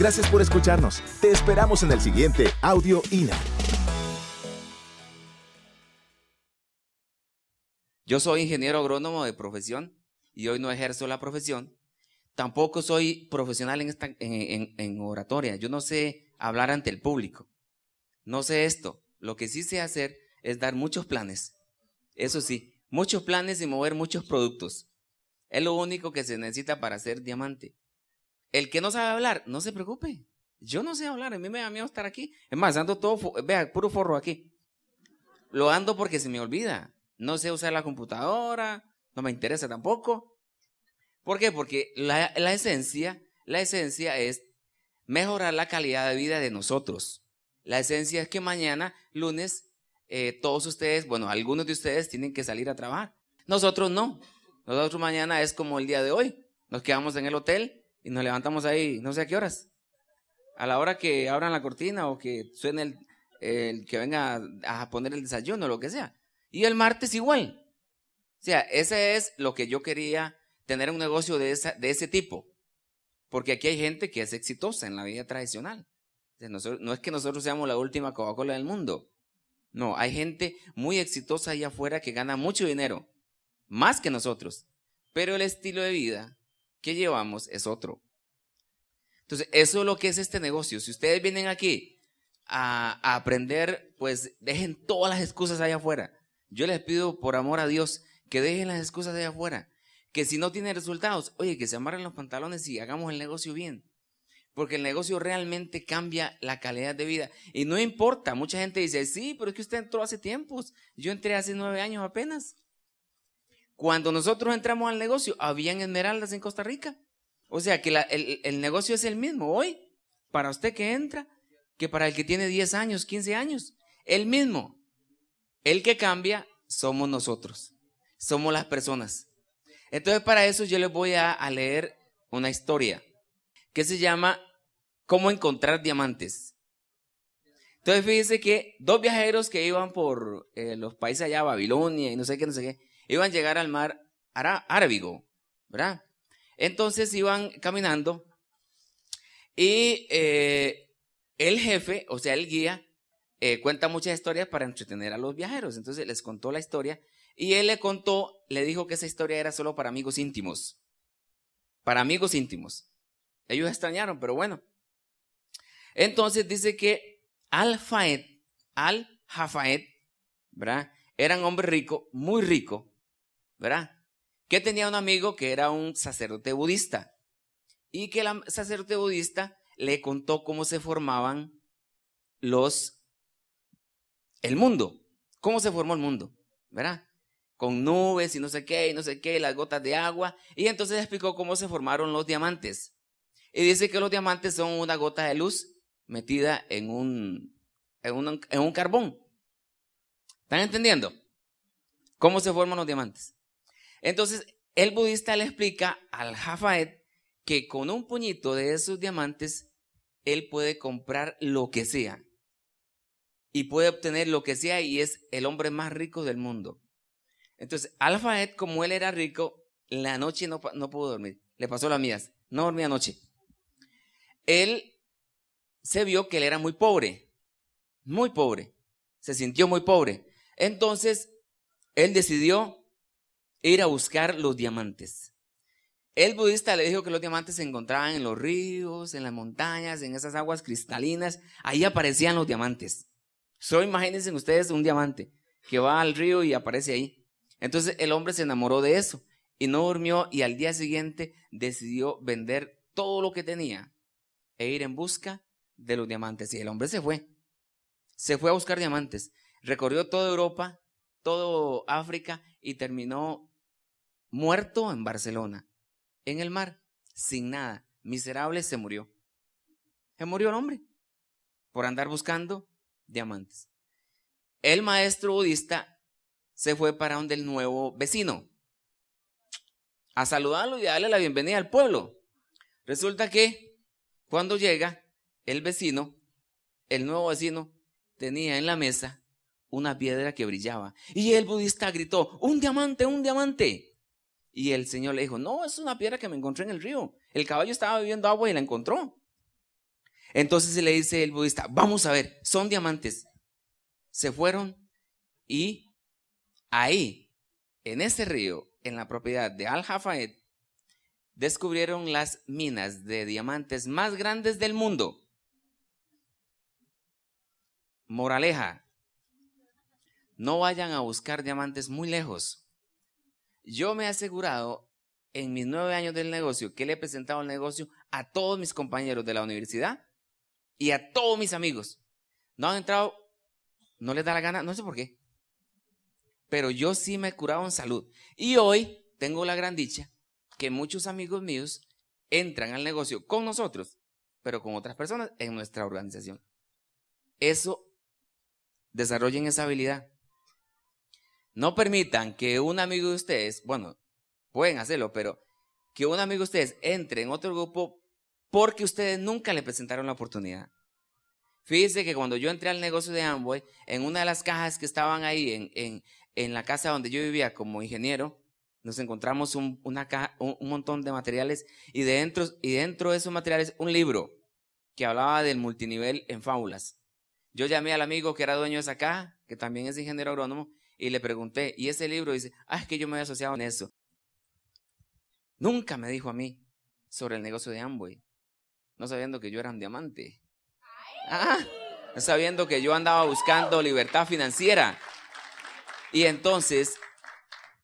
Gracias por escucharnos. Te esperamos en el siguiente Audio INA. Yo soy ingeniero agrónomo de profesión y hoy no ejerzo la profesión. Tampoco soy profesional en, esta, en, en oratoria. Yo no sé hablar ante el público. No sé esto. Lo que sí sé hacer es dar muchos planes. Eso sí, muchos planes y mover muchos productos. Es lo único que se necesita para ser diamante. El que no sabe hablar, no se preocupe. Yo no sé hablar, a mí me da miedo estar aquí. Es más, ando todo, vea, puro forro aquí. Lo ando porque se me olvida. No sé usar la computadora, no me interesa tampoco. ¿Por qué? Porque la, esencia, la esencia es mejorar la calidad de vida de nosotros. La esencia es que mañana, lunes, eh, todos ustedes, bueno, algunos de ustedes tienen que salir a trabajar. Nosotros no. Nosotros mañana es como el día de hoy. Nos quedamos en el hotel y nos levantamos ahí, no sé a qué horas. A la hora que abran la cortina o que suene el, el que venga a poner el desayuno lo que sea. Y el martes igual. O sea, ese es lo que yo quería, tener un negocio de, esa, de ese tipo. Porque aquí hay gente que es exitosa en la vida tradicional. No es que nosotros seamos la última Coca-Cola del mundo. No, hay gente muy exitosa allá afuera que gana mucho dinero, más que nosotros. Pero el estilo de vida que llevamos es otro. Entonces, eso es lo que es este negocio. Si ustedes vienen aquí a, aprender, pues dejen todas las excusas allá afuera. Yo les pido por amor a Dios que dejen las excusas allá afuera. Que si no tienen resultados, oye, que se amarren los pantalones y hagamos el negocio bien porque el negocio realmente cambia la calidad de vida. Y no importa, mucha gente dice, sí, pero es que usted entró hace tiempos, yo entré hace nueve años apenas. Cuando nosotros entramos al negocio, habían esmeraldas en Costa Rica. O sea que el, el, negocio es el mismo hoy, para usted que entra, que para el que tiene 10 años, 15 años. El mismo. El que cambia somos nosotros, somos las personas. Entonces para eso yo les voy a, a leer una historia que se llama Cómo encontrar diamantes. Entonces fíjense que dos viajeros que iban por eh, los países allá, Babilonia y no sé qué, no sé qué, iban a llegar al mar Arábigo, ¿verdad? Entonces iban caminando y eh, el jefe, o sea, el guía, eh, cuenta muchas historias para entretener a los viajeros. Entonces les contó la historia y él le contó, le dijo que esa historia era solo para amigos íntimos. Para amigos íntimos. Ellos extrañaron, pero bueno. Entonces dice que Al-Faed, Al-Jafaed, ¿verdad? Era un hombre rico, muy rico, ¿verdad? Que tenía un amigo que era un sacerdote budista. Y que el sacerdote budista le contó cómo se formaban los, el mundo, cómo se formó el mundo, ¿verdad? Con nubes y no sé qué, y no sé qué, las gotas de agua. Y entonces explicó cómo se formaron los diamantes. Y dice que los diamantes son una gota de luz metida en un, en un, en un carbón. ¿Están entendiendo? ¿Cómo se forman los diamantes? Entonces, el budista le explica al Jafaed que con un puñito de esos diamantes, él puede comprar lo que sea. Y puede obtener lo que sea y es el hombre más rico del mundo. Entonces, Al-Faed, como él era rico, la noche no, no pudo dormir. Le pasó la mías. No dormía anoche él se vio que él era muy pobre, muy pobre, se sintió muy pobre. Entonces, él decidió ir a buscar los diamantes. El budista le dijo que los diamantes se encontraban en los ríos, en las montañas, en esas aguas cristalinas. Ahí aparecían los diamantes. Solo imagínense ustedes un diamante que va al río y aparece ahí. Entonces el hombre se enamoró de eso y no durmió y al día siguiente decidió vender todo lo que tenía e ir en busca de los diamantes. Y el hombre se fue. Se fue a buscar diamantes. Recorrió toda Europa, todo África y terminó muerto en Barcelona, en el mar, sin nada. Miserable se murió. Se murió el hombre por andar buscando diamantes. El maestro budista se fue para donde el nuevo vecino a saludarlo y a darle la bienvenida al pueblo. Resulta que cuando llega, el vecino, el nuevo vecino, tenía en la mesa una piedra que brillaba. Y el budista gritó, un diamante, un diamante. Y el señor le dijo, no, es una piedra que me encontré en el río. El caballo estaba bebiendo agua y la encontró. Entonces le dice el budista, vamos a ver, son diamantes. Se fueron y ahí, en ese río, en la propiedad de Al-Jafayed, descubrieron las minas de diamantes más grandes del mundo. Moraleja, no vayan a buscar diamantes muy lejos. Yo me he asegurado en mis nueve años del negocio que le he presentado el negocio a todos mis compañeros de la universidad y a todos mis amigos. No han entrado, no les da la gana, no sé por qué. Pero yo sí me he curado en salud. Y hoy tengo la gran dicha que muchos amigos míos entran al negocio con nosotros, pero con otras personas en nuestra organización. Eso, desarrollen esa habilidad. No permitan que un amigo de ustedes, bueno, pueden hacerlo, pero que un amigo de ustedes entre en otro grupo porque ustedes nunca le presentaron la oportunidad. Fíjense que cuando yo entré al negocio de Amway, en una de las cajas que estaban ahí en, en, en la casa donde yo vivía como ingeniero, nos encontramos un, caja, un, montón de materiales y dentro, y dentro de esos materiales un libro que hablaba del multinivel en fábulas. Yo llamé al amigo que era dueño de esa caja, que también es ingeniero agrónomo, y le pregunté, y ese libro dice, ah, es que yo me había asociado en eso. Nunca me dijo a mí sobre el negocio de Amway, no sabiendo que yo era un diamante. Ah, sabiendo que yo andaba buscando libertad financiera. Y entonces,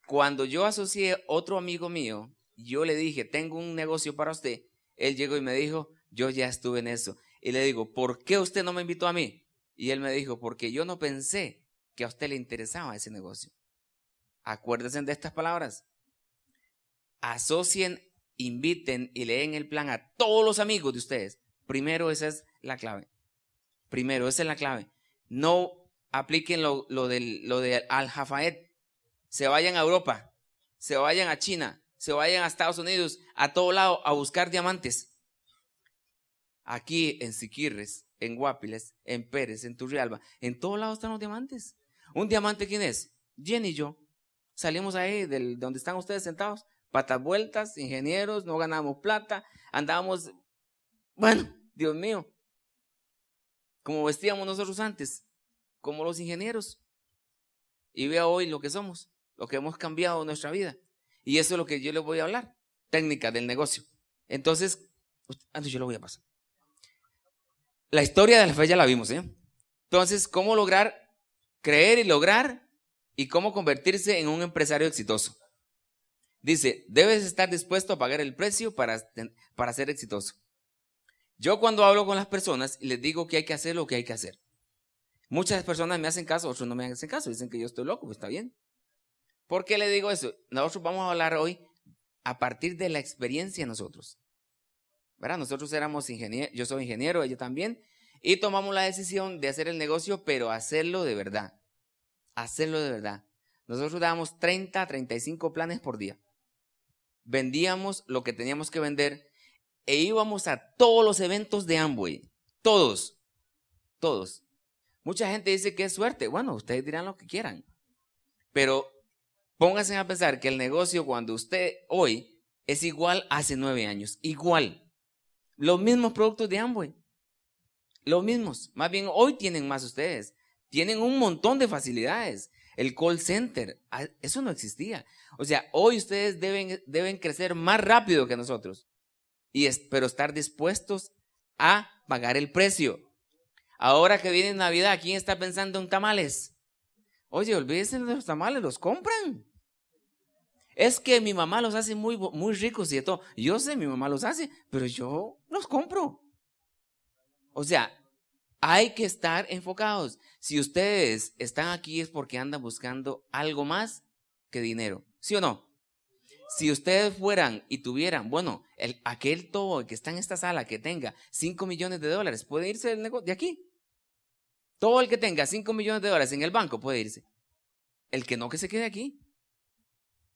cuando yo asocié otro amigo mío, yo le dije, tengo un negocio para usted. Él llegó y me dijo, yo ya estuve en eso. Y le digo, ¿por qué usted no me invitó a mí? Y él me dijo, porque yo no pensé que a usted le interesaba ese negocio. Acuérdense de estas palabras. Asocien, inviten y leen el plan a todos los amigos de ustedes. Primero, esa es la clave. Primero, esa es la clave. No apliquen lo, del, lo de Al-Jafayet. Se vayan a Europa, se vayan a China, se vayan a Estados Unidos, a todo lado a buscar diamantes. Aquí en Siquirres, en Guapiles, en Pérez, en Turrialba, en todos lados están los diamantes. ¿Un diamante quién es? Jenny y yo. Salimos ahí de donde están ustedes sentados, patas vueltas, ingenieros, no ganamos plata, andábamos, bueno, Dios mío, como vestíamos nosotros antes, como los ingenieros. Y vea hoy lo que somos, lo que hemos cambiado en nuestra vida. Y eso es lo que yo les voy a hablar, técnica del negocio. Entonces, antes yo lo voy a pasar. La historia de la fe ya la vimos, ¿eh? Entonces, ¿cómo lograr creer y lograr y cómo convertirse en un empresario exitoso. Dice, debes estar dispuesto a pagar el precio para, para ser exitoso. Yo cuando hablo con las personas les digo que hay que hacer lo que hay que hacer. Muchas personas me hacen caso, otros no me hacen caso, dicen que yo estoy loco, pues está bien. ¿Por qué le digo eso? Nosotros vamos a hablar hoy a partir de la experiencia nosotros. ¿Verdad? Nosotros éramos ingenieros, yo soy ingeniero, ella también, y tomamos la decisión de hacer el negocio, pero hacerlo de verdad. Hacerlo de verdad. Nosotros dábamos 30, 35 planes por día. Vendíamos lo que teníamos que vender e íbamos a todos los eventos de Amway. Todos. Todos. Mucha gente dice que es suerte. Bueno, ustedes dirán lo que quieran. Pero pónganse a pensar que el negocio cuando usted hoy es igual hace nueve años. Igual. Los mismos productos de Amway. Los mismos. Más bien hoy tienen más ustedes. Tienen un montón de facilidades. El call center, ah, eso no existía. O sea, hoy ustedes deben, deben crecer más rápido que nosotros. Y pero estar dispuestos a pagar el precio. Ahora que viene Navidad, ¿quién está pensando en tamales? Oye, olvídense de los tamales, los compran. Es que mi mamá los hace muy, muy ricos y todo. Yo sé, mi mamá los hace, pero yo los compro. O sea, hay que estar enfocados. Si ustedes están aquí es porque andan buscando algo más que dinero. ¿Sí o no? Si ustedes fueran y tuvieran, bueno, el, aquel todo que está en esta sala que tenga 5 millones de dólares, puede irse del negocio de aquí. Todo el que tenga 5 millones de dólares en el banco puede irse. El que no, que se quede aquí.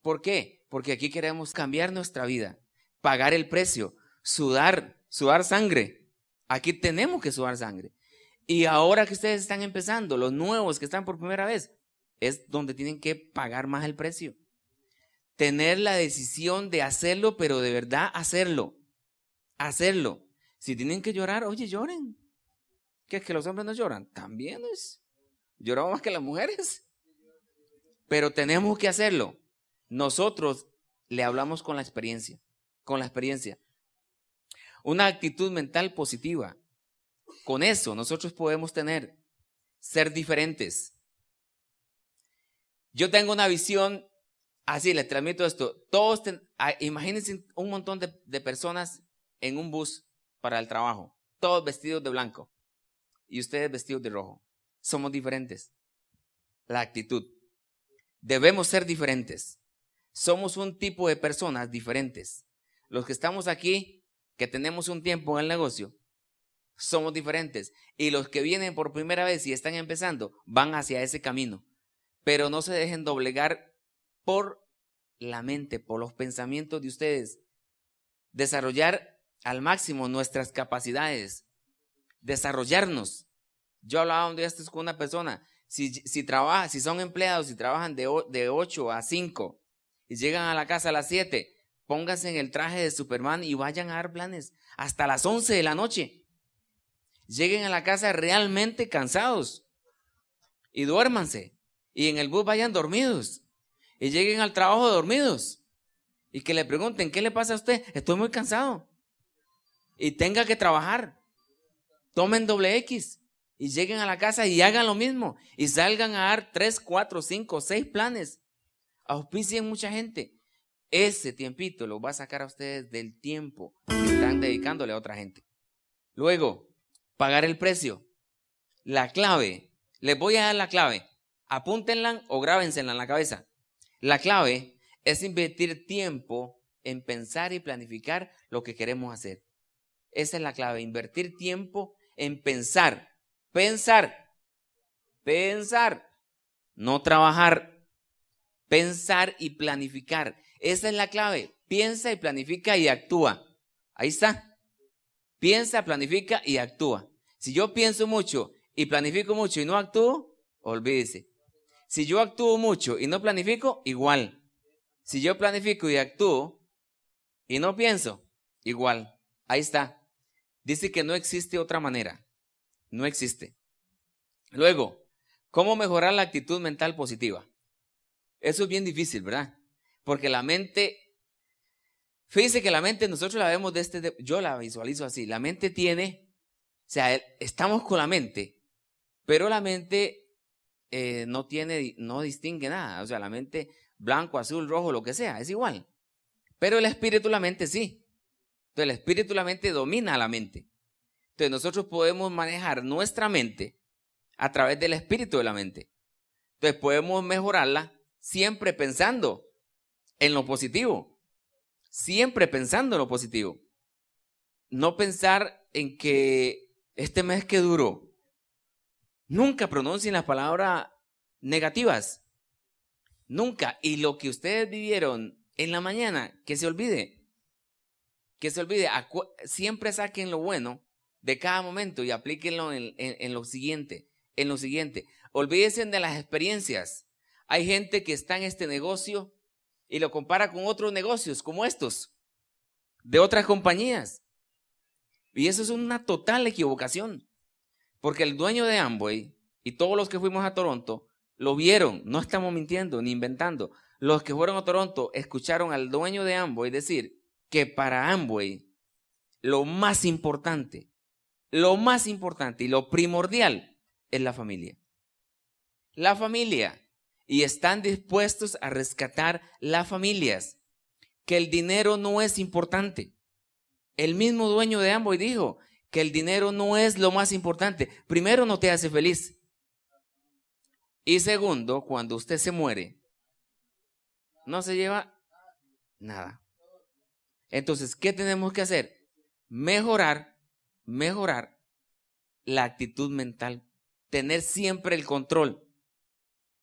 ¿Por qué? Porque aquí queremos cambiar nuestra vida, pagar el precio, sudar, sudar sangre Aquí tenemos que sudar sangre. Y ahora que ustedes están empezando, los nuevos que están por primera vez, es donde tienen que pagar más el precio. Tener la decisión de hacerlo, pero de verdad hacerlo. Hacerlo. Si tienen que llorar, oye, lloren. ¿Qué es que los hombres no lloran? También es. Lloramos más que las mujeres. Pero tenemos que hacerlo. Nosotros le hablamos con la experiencia, con la experiencia. Una actitud mental positiva. Con eso nosotros podemos tener, ser diferentes. Yo tengo una visión así, les transmito esto. Todos, imagínense un montón de personas en un bus para el trabajo, todos vestidos de blanco y ustedes vestidos de rojo. Somos diferentes. La actitud. Debemos ser diferentes. Somos un tipo de personas diferentes. Los que estamos aquí, que tenemos un tiempo en el negocio, somos diferentes. Y los que vienen por primera vez y están empezando, van hacia ese camino. Pero no se dejen doblegar por la mente, por los pensamientos de ustedes. Desarrollar al máximo nuestras capacidades. Desarrollarnos. Yo hablaba un día esto con una persona si, si, si son empleados y trabajan de, de 8 a 5 y llegan a la casa a las 7, pónganse en el traje de Superman y vayan a dar planes hasta las 11 de la noche. Lleguen a la casa realmente cansados y duérmanse. Y en el bus vayan dormidos. Y lleguen al trabajo dormidos. Y que le pregunten, ¿qué le pasa a usted? Estoy muy cansado. Y tenga que trabajar. Tomen doble X y lleguen a la casa y hagan lo mismo y salgan a dar tres, cuatro, cinco, seis planes. Auspicien mucha gente. Ese tiempito lo va a sacar a ustedes del tiempo que están dedicándole a otra gente. Luego, pagar el precio. La clave, les voy a dar la clave. Apúntenla o grábensela en la cabeza. La clave es invertir tiempo en pensar y planificar lo que queremos hacer. Esa es la clave, invertir tiempo en pensar Pensar. Pensar. No trabajar. Pensar y planificar. Esa es la clave. Piensa y planifica y actúa. Ahí está. Piensa, planifica y actúa. Si yo pienso mucho y planifico mucho y no actúo, olvídese. Si yo actúo mucho y no planifico, igual. Si yo planifico y actúo y no pienso, igual. Ahí está. Dice que no existe otra manera. No existe. Luego, ¿cómo mejorar la actitud mental positiva? Eso es bien difícil, ¿verdad? Porque la mente, fíjense que la mente nosotros la vemos de este, yo la visualizo así, la mente tiene, o sea, estamos con la mente, pero la mente eh, no tiene, no distingue nada, o sea, la mente blanco, azul, rojo, lo que sea, es igual. Pero el espíritu, la mente sí. Entonces el espíritu, la mente domina a la mente. Entonces nosotros podemos manejar nuestra mente a través del espíritu de la mente. Entonces podemos mejorarla siempre pensando en lo positivo. Siempre pensando en lo positivo. No pensar en que este mes que duró. Nunca pronuncien las palabras negativas. Nunca. Y lo que ustedes vivieron en la mañana, que se olvide. Que se olvide. Siempre saquen lo bueno de cada momento y aplíquenlo en, lo siguiente, en lo siguiente. Olvídense de las experiencias. Hay gente que está en este negocio y lo compara con otros negocios como estos, de otras compañías. Y eso es una total equivocación, porque el dueño de Amway y todos los que fuimos a Toronto lo vieron, no estamos mintiendo ni inventando. Los que fueron a Toronto escucharon al dueño de Amway decir que para Amway lo más importante lo más importante y lo primordial es la familia. La familia. Y están dispuestos a rescatar las familias. Que el dinero no es importante. El mismo dueño de Amboy dijo que el dinero no es lo más importante. Primero, no te hace feliz. Y segundo, cuando usted se muere, no se lleva nada. Entonces, ¿qué tenemos que hacer? Mejorar mejorar la actitud mental, tener siempre el control.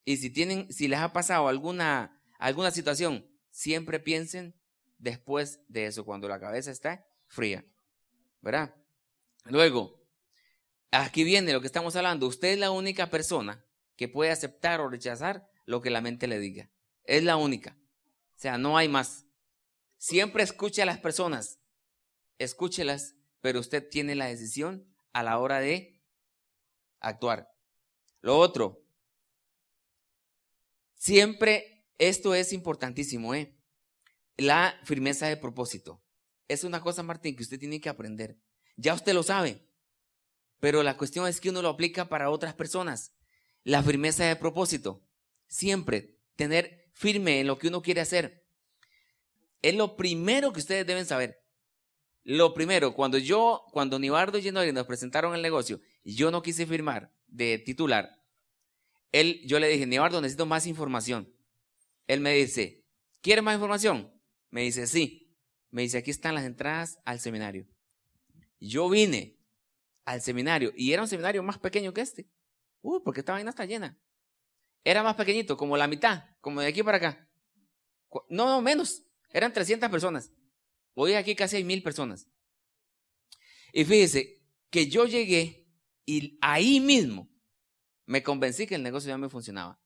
Y si tienen, si les ha pasado alguna, alguna situación, siempre piensen después de eso, cuando la cabeza está fría. ¿Verdad? Luego, aquí viene lo que estamos hablando. Usted es la única persona que puede aceptar o rechazar lo que la mente le diga. Es la única. O sea, no hay más. Siempre escuche a las personas. Escúchelas pero usted tiene la decisión a la hora de actuar. Lo otro, siempre esto es importantísimo, ¿eh? La firmeza de propósito. Es una cosa, Martín, que usted tiene que aprender. Ya usted lo sabe, pero la cuestión es que uno lo aplica para otras personas. La firmeza de propósito. Siempre tener firme en lo que uno quiere hacer. Es lo primero que ustedes deben saber. Lo primero, cuando yo, cuando Nibardo y Genori nos presentaron el negocio yo no quise firmar de titular, él, yo le dije, Nibardo, necesito más información. Él me dice, ¿quiere más información? Me dice, sí. Me dice, aquí están las entradas al seminario. Yo vine al seminario y era un seminario más pequeño que este. Uh, porque esta vaina está llena. Era más pequeñito, como la mitad, como de aquí para acá. No, no, menos. Eran 300 personas. Hoy aquí casi hay mil personas. Y fíjese que yo llegué y ahí mismo me convencí que el negocio ya me funcionaba.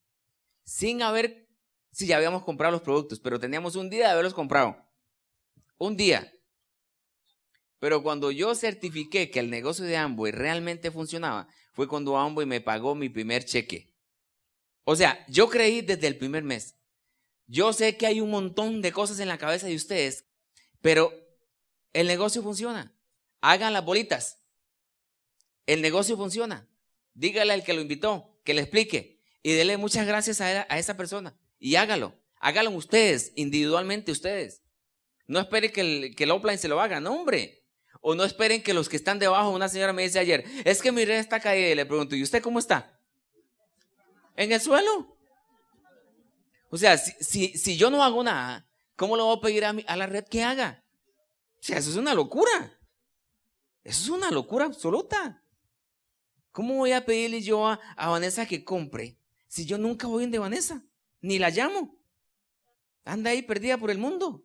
Sin haber, si ya habíamos comprado los productos, pero teníamos un día de haberlos comprado. Un día. Pero cuando yo certifiqué que el negocio de Amway realmente funcionaba, fue cuando Amway me pagó mi primer cheque. O sea, yo creí desde el primer mes. Yo sé que hay un montón de cosas en la cabeza de ustedes pero el negocio funciona. Hagan las bolitas. El negocio funciona. Dígale al que lo invitó, que le explique. Y dele muchas gracias a, esa persona. Y hágalo. Hágalo ustedes, individualmente ustedes. No esperen que el, que el offline se lo haga, no, hombre. O no esperen que los que están debajo, una señora me dice ayer, es que mi red está caída. Y le pregunto, ¿y usted cómo está? En el suelo. O sea, si, si yo no hago nada, ¿Cómo le voy a pedir a, a la red que haga? O sea, eso es una locura. Eso es una locura absoluta. ¿Cómo voy a pedirle yo a, Vanessa que compre si yo nunca voy de Vanessa? Ni la llamo. Anda ahí perdida por el mundo.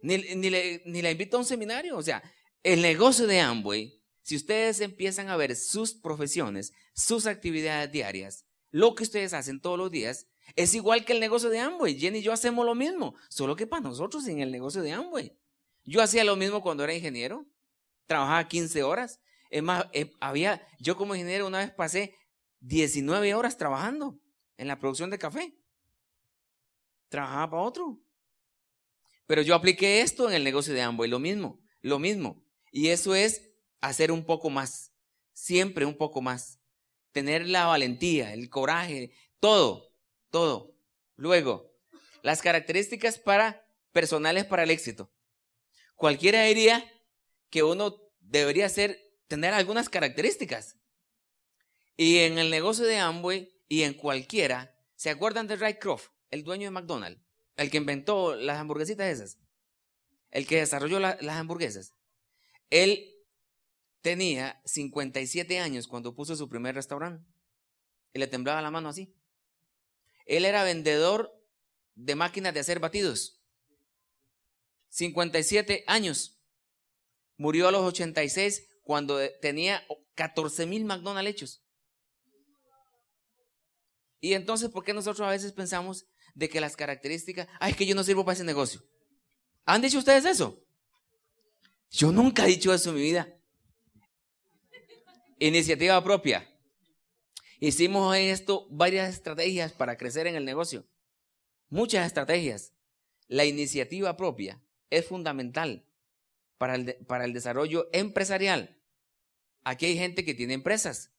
Ni, ni, ni la invito a un seminario. O sea, el negocio de Amway, si ustedes empiezan a ver sus profesiones, sus actividades diarias, lo que ustedes hacen todos los días, es igual que el negocio de Amway. Jenny y yo hacemos lo mismo, solo que para nosotros en el negocio de Amway. Yo hacía lo mismo cuando era ingeniero. Trabajaba 15 horas. Es más, eh, había, yo como ingeniero una vez pasé 19 horas trabajando en la producción de café. Trabajaba para otro. Pero yo apliqué esto en el negocio de Amway, lo mismo, lo mismo. Y eso es hacer un poco más, siempre un poco más. Tener la valentía, el coraje, todo todo. Luego, las características para personales para el éxito. Cualquiera diría que uno debería ser, tener algunas características. Y en el negocio de Amway y en cualquiera, ¿se acuerdan de Ray Kroc, el dueño de McDonald's? El que inventó las hamburguesitas esas. El que desarrolló las hamburguesas. Él tenía 57 años cuando puso su primer restaurante. Y le temblaba la mano así. Él era vendedor de máquinas de hacer batidos. 57 años. Murió a los 86 cuando tenía 14 mil McDonald's hechos. Y entonces, ¿por qué nosotros a veces pensamos de que las características, ay, es que yo no sirvo para ese negocio? ¿Han dicho ustedes eso? Yo nunca he dicho eso en mi vida. Iniciativa propia. Hicimos esto varias estrategias para crecer en el negocio. Muchas estrategias. La iniciativa propia es fundamental para el, para el desarrollo empresarial. Aquí hay gente que tiene empresas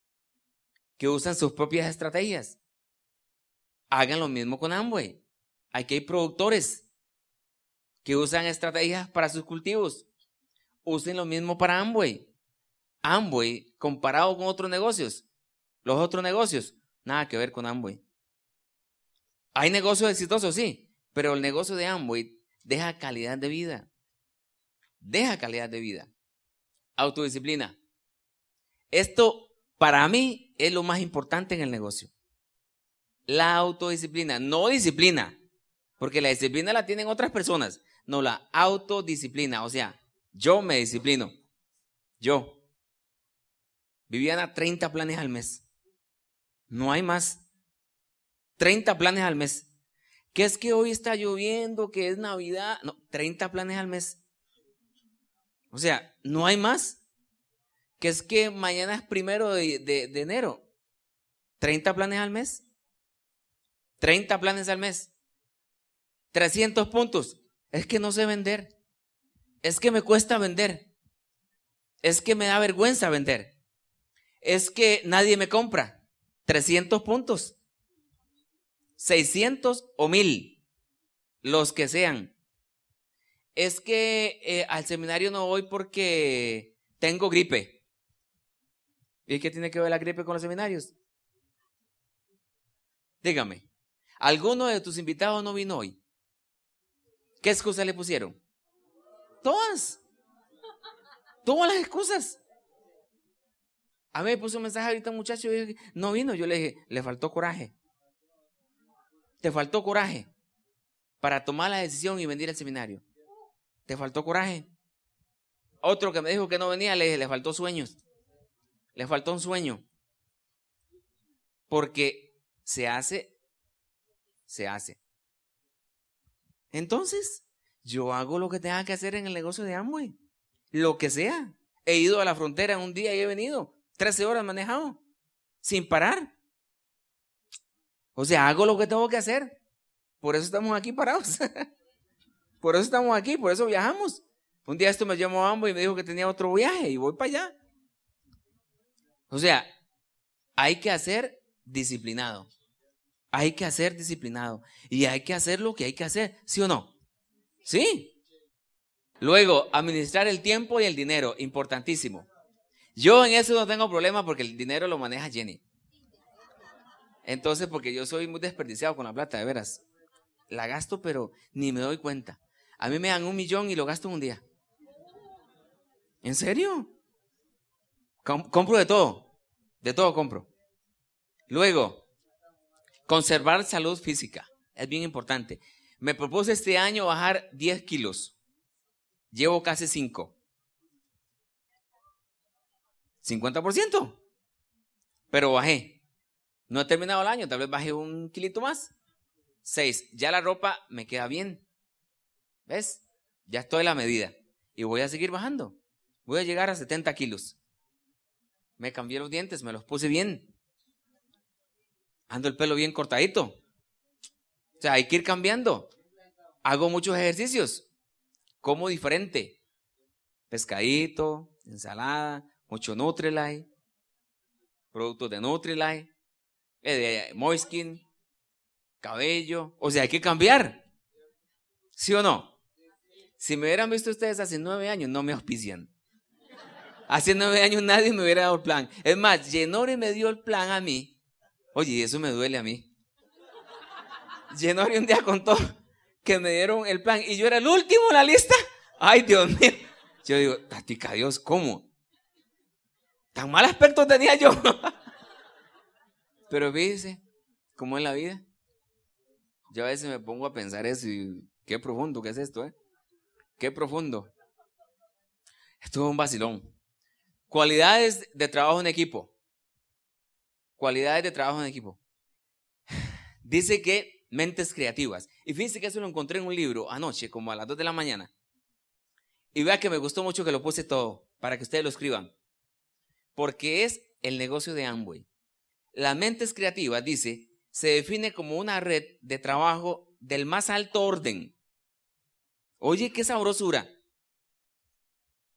que usan sus propias estrategias. Hagan lo mismo con Amway. Aquí hay productores que usan estrategias para sus cultivos. Usen lo mismo para Amway. Amway, comparado con otros negocios, los otros negocios, nada que ver con Amway. Hay negocios exitosos, sí, pero el negocio de Amway deja calidad de vida. Deja calidad de vida. Autodisciplina. Esto para mí es lo más importante en el negocio. La autodisciplina, no disciplina, porque la disciplina la tienen otras personas. No, la autodisciplina, o sea, yo me disciplino. Yo. Vivían a 30 planes al mes. No hay más. 30 planes al mes. ¿Qué es que hoy está lloviendo? ¿Que es Navidad? No, 30 planes al mes. O sea, no hay más. Que es que mañana es primero de, de enero. 30 planes al mes. 30 planes al mes. 300 puntos. Es que no sé vender. Es que me cuesta vender. Es que me da vergüenza vender. Es que nadie me compra. 300 puntos. 600 o 1000. Los que sean. Es que eh, al seminario no voy porque tengo gripe. ¿Y qué tiene que ver la gripe con los seminarios? Dígame, ¿alguno de tus invitados no vino hoy? ¿Qué excusa le pusieron? Todas. Todas las excusas. A mí me puso un mensaje ahorita un muchacho y no vino. Yo le dije, le faltó coraje. Te faltó coraje para tomar la decisión y venir al seminario. Te faltó coraje. Otro que me dijo que no venía, le dije, le faltó sueños. Le faltó un sueño. Porque se hace, se hace. Entonces, yo hago lo que tenga que hacer en el negocio de Amway. Lo que sea. He ido a la frontera un día y he venido. 13 horas manejado. Sin parar. O sea, hago lo que tengo que hacer. Por eso estamos aquí parados. por eso estamos aquí, por eso viajamos. Un día esto me llamó Amway y me dijo que tenía otro viaje y voy para allá. O sea, hay que hacer disciplinado. Hay que hacer disciplinado. Y hay que hacer lo que hay que hacer, ¿sí o no? Sí. Luego, administrar el tiempo y el dinero, importantísimo. Yo en eso no tengo problema porque el dinero lo maneja Jenny. Entonces, porque yo soy muy desperdiciado con la plata, de veras. La gasto, pero ni me doy cuenta. A mí me dan un millón y lo gasto en un día. ¿En serio? compro de todo. De todo compro. Luego, conservar salud física. Es bien importante. Me propuse este año bajar 10 kilos. Llevo casi 5. 50%. Pero bajé. No he terminado el año, tal vez bajé un kilito más. 6. Ya la ropa me queda bien. ¿Ves? Ya estoy a la medida. Y voy a seguir bajando. Voy a llegar a 70 kilos. Me cambié los dientes, me los puse bien. Ando el pelo bien cortadito. O sea, hay que ir cambiando. Hago muchos ejercicios. Como diferente. Pescadito, ensalada, mucho Nutrilite, productos de Nutrilite, eh, de Moiskin, cabello. O sea, hay que cambiar. ¿Sí o no? Si me hubieran visto ustedes hace nueve años, no me auspician. Hace nueve años nadie me hubiera dado el plan. Es más, Genore me dio el plan a mí Oye, eso me duele a mí. Llenori un día contó que me dieron el plan y yo era el último en la lista. Ay, Dios mío. Yo digo, tatica Dios, ¿cómo? Tan mal aspecto tenía yo. Pero fíjese, ¿cómo es la vida? Yo a veces me pongo a pensar eso y qué profundo que es esto, ¿eh? Qué profundo. Esto es un vacilón. Cualidades de trabajo en equipo. Cualidades de trabajo en equipo. Dice que mentes creativas. Y fíjense que eso lo encontré en un libro anoche, como a las 2 de la mañana. Y vea que me gustó mucho que lo puse todo, para que ustedes lo escriban. Porque es el negocio de Amway. Las mentes creativas, dice, se define como una red de trabajo del más alto orden. Oye, qué sabrosura.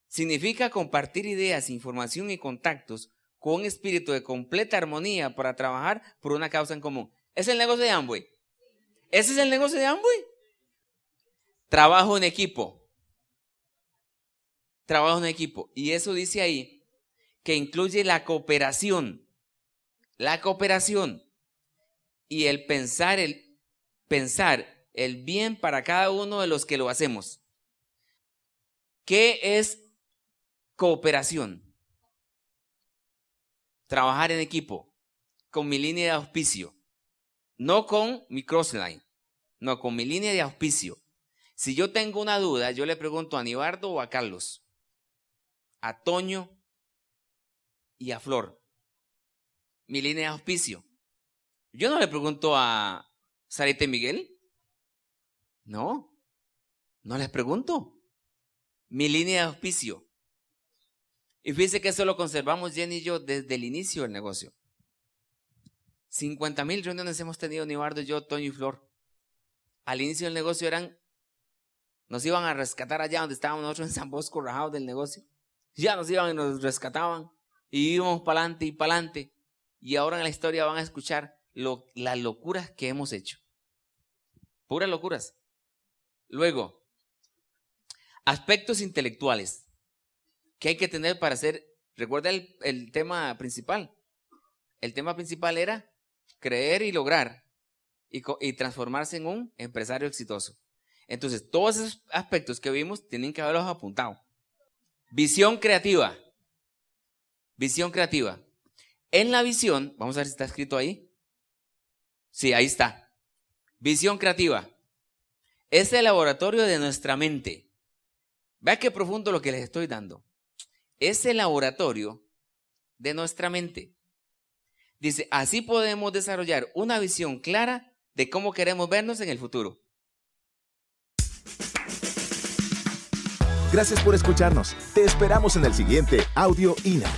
Significa compartir ideas, información y contactos con un espíritu de completa armonía para trabajar por una causa en común. ¿Es el negocio de Amway? ¿Ese es el negocio de Amway? Trabajo en equipo. Trabajo en equipo. Y eso dice ahí que incluye la cooperación. La cooperación y el pensar el pensar el bien para cada uno de los que lo hacemos. ¿Qué es cooperación? trabajar en equipo con mi línea de auspicio, no con mi crossline, no con mi línea de auspicio. Si yo tengo una duda, yo le pregunto a Nibardo o a Carlos, a Toño y a Flor. Mi línea de auspicio. Yo no le pregunto a Sarita Miguel. No, no les pregunto. Mi línea de auspicio. Y fíjese que eso lo conservamos Jenny y yo desde el inicio del negocio. 50 mil reuniones hemos tenido Nibardo, yo, Toño y Flor. Al inicio del negocio eran, nos iban a rescatar allá donde estábamos nosotros en San Bosco, rajados del negocio. Ya nos iban y nos rescataban. Y íbamos para adelante y para adelante. Y ahora en la historia van a escuchar lo, las locuras que hemos hecho. Puras locuras. Luego, aspectos intelectuales que hay que tener para hacer, recuerda el, tema principal. El tema principal era creer y lograr y, y, transformarse en un empresario exitoso. Entonces, todos esos aspectos que vimos tienen que haberlos apuntado. Visión creativa. Visión creativa. En la visión, vamos a ver si está escrito ahí. Sí, ahí está. Visión creativa. Es el laboratorio de nuestra mente. Vea qué profundo lo que les estoy dando es el laboratorio de nuestra mente. Dice, así podemos desarrollar una visión clara de cómo queremos vernos en el futuro. Gracias por escucharnos. Te esperamos en el siguiente Audio INA.